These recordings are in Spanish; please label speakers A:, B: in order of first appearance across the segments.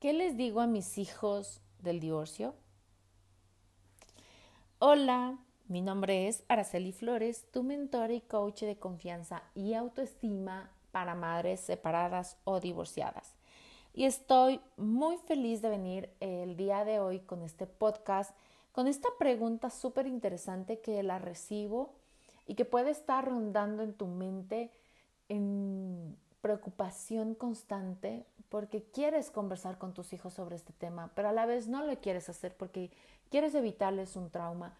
A: ¿Qué les digo a mis hijos del divorcio? Hola, mi nombre es Araceli Flores, tu mentora y coach de confianza y autoestima para madres separadas o divorciadas. Y estoy muy feliz de venir el día de hoy con este podcast, con esta pregunta súper interesante que la recibo y que puede estar rondando en tu mente en preocupación constante porque quieres conversar con tus hijos sobre este tema, pero a la vez no lo quieres hacer porque quieres evitarles un trauma,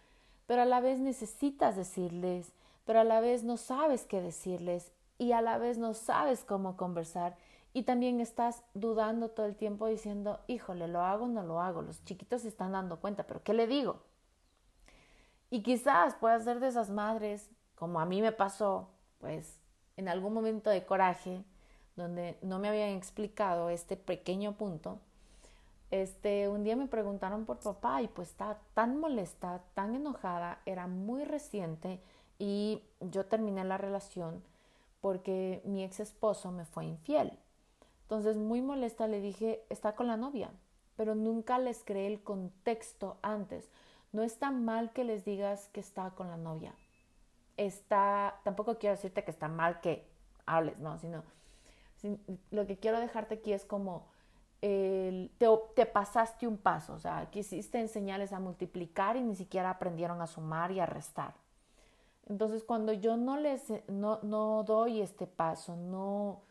A: pero a la vez necesitas decirles, pero a la vez no sabes qué decirles y a la vez no sabes cómo conversar y también estás dudando todo el tiempo diciendo, híjole, lo hago o no lo hago, los chiquitos se están dando cuenta, pero ¿qué le digo? Y quizás puedas ser de esas madres, como a mí me pasó, pues en algún momento de coraje, donde no me habían explicado este pequeño punto, este, un día me preguntaron por papá y pues estaba tan molesta, tan enojada, era muy reciente y yo terminé la relación porque mi ex esposo me fue infiel. Entonces, muy molesta le dije, está con la novia, pero nunca les creé el contexto antes. No está mal que les digas que está con la novia. Está, tampoco quiero decirte que está mal que hables, no, sino lo que quiero dejarte aquí es como te, te, pasaste un paso, o sea, quisiste enseñarles a multiplicar y ni siquiera aprendieron a sumar y a restar. Entonces, cuando yo no les no, no doy este paso, no,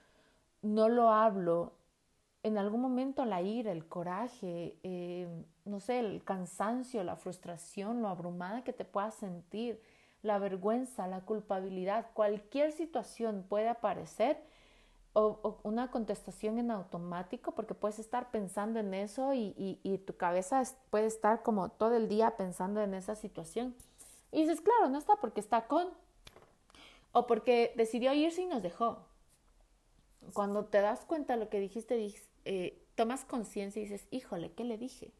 A: no lo hablo, en algún momento la ira, el coraje, eh, no sé, el cansancio, la frustración, lo abrumada que te puedas sentir, la vergüenza, la culpabilidad, cualquier situación puede aparecer una contestación en automático porque puedes estar pensando en eso y, y, tu cabeza puede estar como todo el día pensando en esa situación. Y dices, claro, no está porque está con o porque decidió irse y nos dejó. Cuando te das cuenta de lo que dijiste, eh, tomas conciencia y dices, híjole, ¿qué le dije?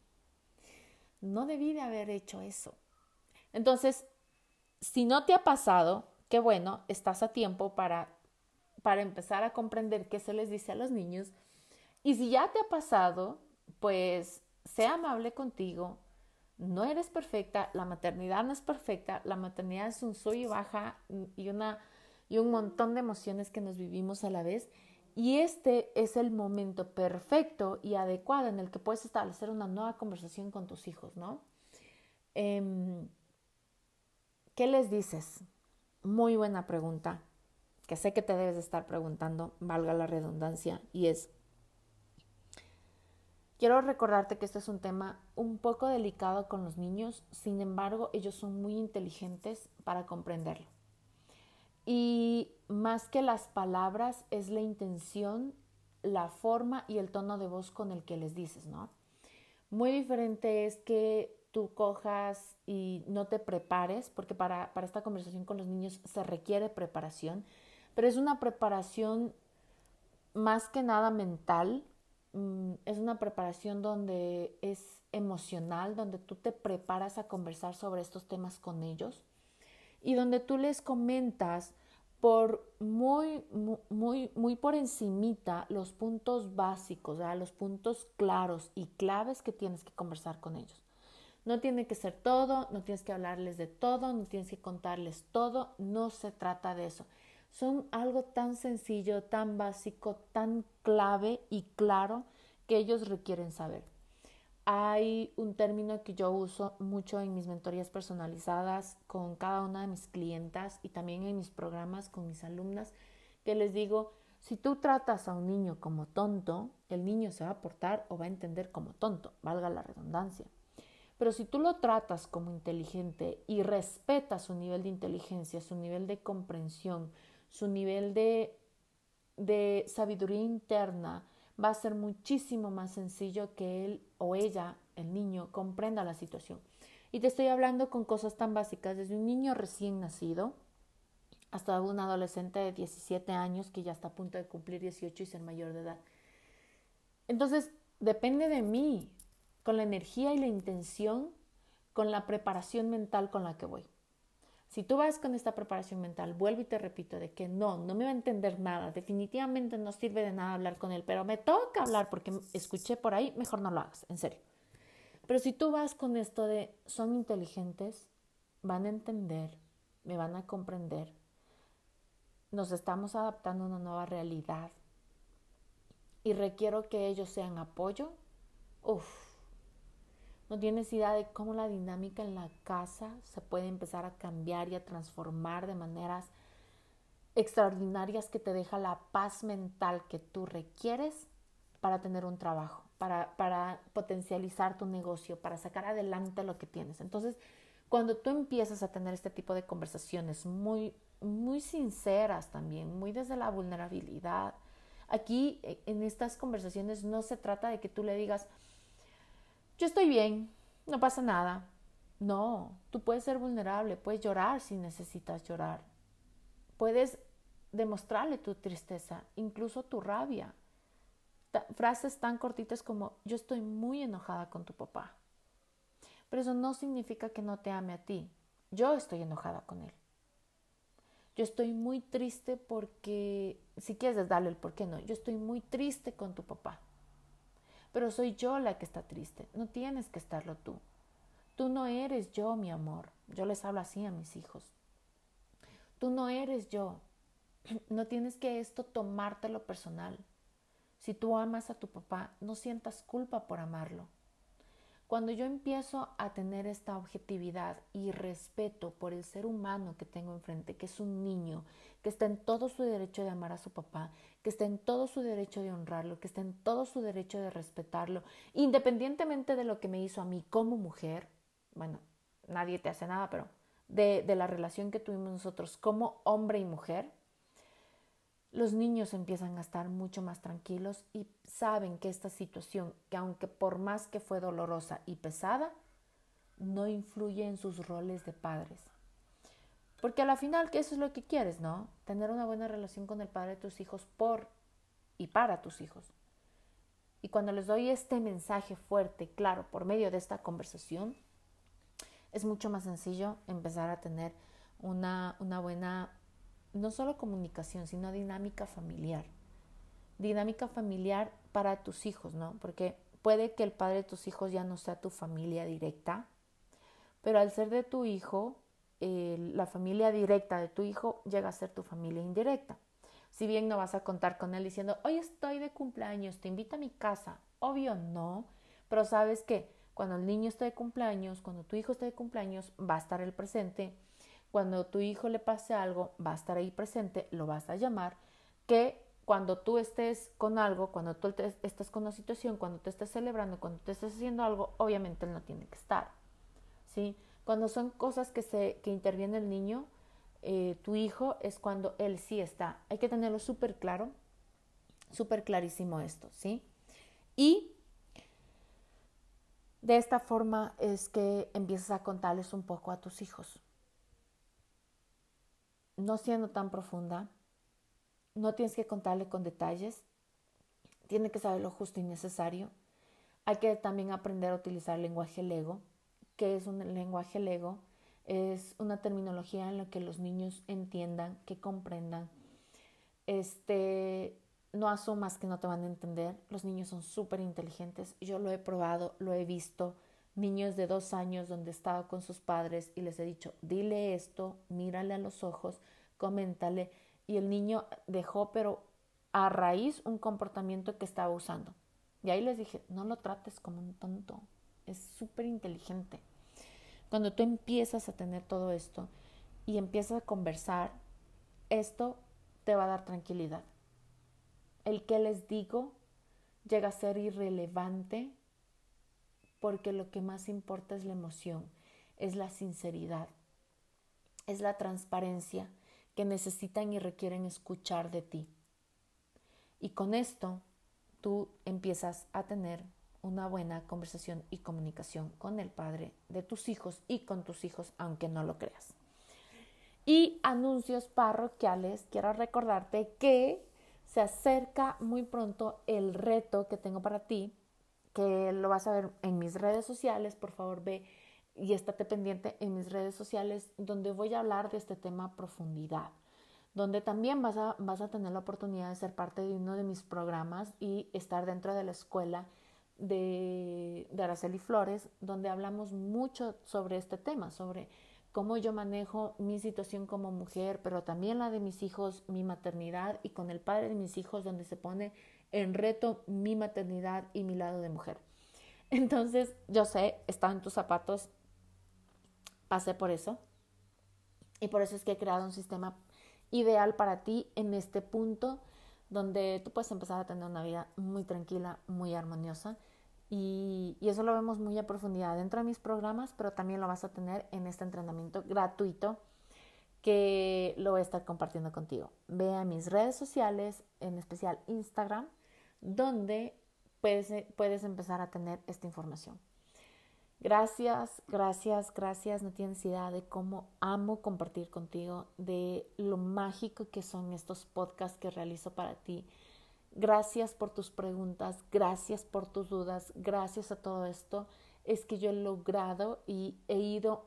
A: No debí de haber hecho eso. Entonces, si no te ha pasado, qué bueno, estás a tiempo para para empezar a comprender qué se les dice a los niños. Y si ya te ha pasado, pues sea amable contigo. No eres perfecta, la maternidad no es perfecta, la maternidad es un sub y baja y, una, y un montón de emociones que nos vivimos a la vez. Y este es el momento perfecto y adecuado en el que puedes establecer una nueva conversación con tus hijos, ¿no? Em, ¿Qué les dices? Muy buena pregunta que sé que te debes de estar preguntando, valga la redundancia, y es, quiero recordarte que este es un tema un poco delicado con los niños, sin embargo, ellos son muy inteligentes para comprenderlo. Y más que las palabras, es la intención, la forma y el tono de voz con el que les dices, ¿no? Muy diferente es que tú cojas y no te prepares, porque para, para esta conversación con los niños se requiere preparación pero es una preparación más que nada mental, mm, es una preparación donde es emocional, donde tú te preparas a conversar sobre estos temas con ellos y donde tú les comentas por muy, muy, muy por encimita los puntos básicos, los puntos claros y claves que tienes que conversar con ellos. No tiene que ser todo, no tienes que hablarles de todo, no tienes que contarles todo, no se trata de eso son algo tan sencillo, tan básico, tan clave y claro que ellos requieren saber. Hay un término que yo uso mucho en mis mentorías personalizadas con cada una de mis clientas y también en mis programas con mis alumnas, que les digo, si tú tratas a un niño como tonto, el niño se va a portar o va a entender como tonto, valga la redundancia. Pero si tú lo tratas como inteligente y respetas su nivel de inteligencia, su nivel de comprensión, su nivel de, de sabiduría interna va a ser muchísimo más sencillo que él o ella, el niño, comprenda la situación. Y te estoy hablando con cosas tan básicas, desde un niño recién nacido hasta un adolescente de 17 años que ya está a punto de cumplir 18 y ser mayor de edad. Entonces, depende de mí, con la energía y la intención, con la preparación mental con la que voy. Si tú vas con esta preparación mental, vuelvo y te repito de que no, no me va a entender nada, definitivamente no sirve de nada hablar con él, pero me toca hablar porque escuché por ahí, mejor no lo hagas, en serio. Pero si tú vas con esto de son inteligentes, van a entender, me van a comprender, nos estamos adaptando a una nueva realidad y requiero que ellos sean apoyo, uff, no tienes idea de cómo la dinámica en la casa se puede empezar a cambiar y a transformar de maneras extraordinarias que te deja la paz mental que tú requieres para tener un trabajo, para, para potencializar tu negocio, para sacar adelante lo que tienes. Entonces, cuando tú empiezas a tener este tipo de conversaciones muy, muy sinceras también, muy desde la vulnerabilidad, aquí eh, en estas conversaciones no se trata de que tú le digas, yo estoy bien, no pasa nada. No, tú puedes ser vulnerable, puedes llorar si necesitas llorar. Puedes demostrarle tu tristeza, incluso tu rabia. frases tan cortitas como yo estoy muy enojada con tu papá. Pero eso no significa que no te ame a ti. Yo estoy enojada con él. Yo estoy muy triste porque, si quieres darle el por qué no, yo estoy muy triste con tu papá pero soy yo la que está triste, no tienes que estarlo tú. Tú no eres yo, mi amor. Yo les hablo así a mis hijos. Tú no eres yo. No tienes que esto tomártelo personal. Si tú amas a tu papá, no sientas culpa por amarlo. Cuando yo empiezo a tener esta objetividad y respeto por el ser humano que tengo enfrente, que es un niño, que está en todo su derecho de amar a su papá, que está en todo su derecho de honrarlo, que está en todo su derecho de respetarlo, independientemente de lo que me hizo a mí como mujer, bueno, nadie te hace nada, pero de, la relación que tuvimos nosotros como hombre y mujer, los niños empiezan a estar mucho más tranquilos y saben que esta situación, que aunque por más que fue dolorosa y pesada, no influye en sus roles de padres. Porque a la final, que eso es lo que quieres, ¿no? Tener una buena relación con el padre de tus hijos por y para tus hijos. Y cuando les doy este mensaje fuerte, claro, por medio de esta conversación, es mucho más sencillo empezar a tener una, una buena no solo comunicación, sino dinámica familiar. Dinámica familiar para tus hijos, ¿no? Porque puede que el padre de tus hijos ya no sea tu familia directa, pero al ser de tu hijo, la familia directa de tu hijo llega a ser tu familia indirecta. Si bien no vas a contar con él diciendo, hoy estoy de cumpleaños, te invito a mi casa. Obvio no, pero sabes que cuando el niño esté de cumpleaños, cuando tu hijo esté de cumpleaños, va a estar el presente cuando tu hijo le pase algo, va a estar ahí presente, lo vas a llamar, que cuando tú estés con algo, cuando tú estés con una situación, cuando te estés celebrando, cuando te estés haciendo algo, obviamente él no tiene que estar. ¿sí? Cuando son cosas que, se, que interviene el niño, eh, tu hijo, es cuando él sí está. Hay que tenerlo súper claro, súper clarísimo esto, ¿sí? Y de esta forma es que empiezas a contarles un poco a tus hijos no siendo tan profunda, no tienes que contarle con detalles, tiene que saber lo justo y necesario. Hay que también aprender a utilizar el lenguaje lego. que es un lenguaje lego? Es una terminología en la que los niños entiendan, que comprendan. Este, no asumas que no te van a entender. Los niños son súper inteligentes. Yo lo he probado, lo he visto. Niños de dos años donde he estado con sus padres y les he dicho, dile esto, mírale a los ojos, coméntale. Y el niño dejó, pero a raíz, un comportamiento que estaba usando. Y ahí les dije, no lo trates como un tonto, es súper inteligente. Cuando tú empiezas a tener todo esto y empiezas a conversar, esto te va a dar tranquilidad. El que les digo llega a ser irrelevante porque lo que más importa es la emoción, es la sinceridad, es la transparencia que necesitan y requieren escuchar de ti. Y con esto tú empiezas a tener una buena conversación y comunicación con el padre de tus hijos y con tus hijos, aunque no lo creas. Y anuncios parroquiales, quiero recordarte que se acerca muy pronto el reto que tengo para ti, que lo vas a ver en mis redes sociales, por favor ve y estate pendiente en mis redes sociales donde voy a hablar de este tema a profundidad, donde también vas a, vas a tener la oportunidad de ser parte de uno de mis programas y estar dentro de la escuela de, de Araceli Flores, donde hablamos mucho sobre este tema, sobre cómo yo manejo mi situación como mujer, pero también la de mis hijos, mi maternidad y con el padre de mis hijos, donde se pone en reto mi maternidad y mi lado de mujer. Entonces, yo sé, estaba en tus zapatos, pasé por eso. Y por eso es que he creado un sistema ideal para ti en este punto donde tú puedes empezar a tener una vida muy tranquila, muy armoniosa. Y, eso lo vemos muy a profundidad dentro de mis programas, pero también lo vas a tener en este entrenamiento gratuito que lo voy a estar compartiendo contigo. Ve a mis redes sociales, en especial Instagram, donde puedes, puedes empezar a tener esta información. Gracias, gracias, gracias. No tienes idea de cómo amo compartir contigo, de lo mágico que son estos podcasts que realizo para ti. Gracias por tus preguntas, gracias por tus dudas, gracias a todo esto. Es que yo he logrado y he ido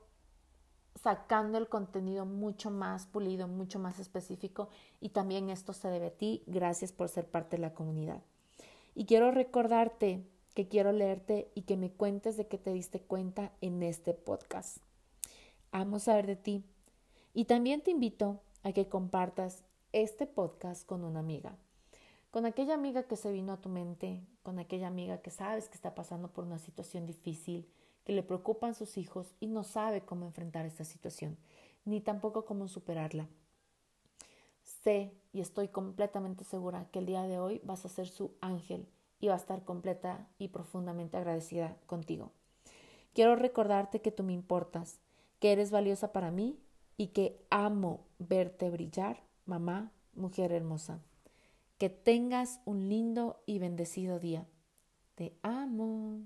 A: sacando el contenido mucho más pulido, mucho más específico y también esto se debe a ti. Gracias por ser parte de la comunidad. Y quiero recordarte que quiero leerte y que me cuentes de qué te diste cuenta en este podcast. Amo saber de ti. Y también te invito a que compartas este podcast con una amiga. Con aquella amiga que se vino a tu mente, con aquella amiga que sabes que está pasando por una situación difícil, que le preocupan sus hijos y no sabe cómo enfrentar esta situación, ni tampoco cómo superarla. Sé y estoy completamente segura que el día de hoy vas a ser su ángel y va a estar completa y profundamente agradecida contigo. Quiero recordarte que tú me importas, que eres valiosa para mí y que amo verte brillar, mamá, mujer hermosa. Que tengas un lindo y bendecido día. Te amo.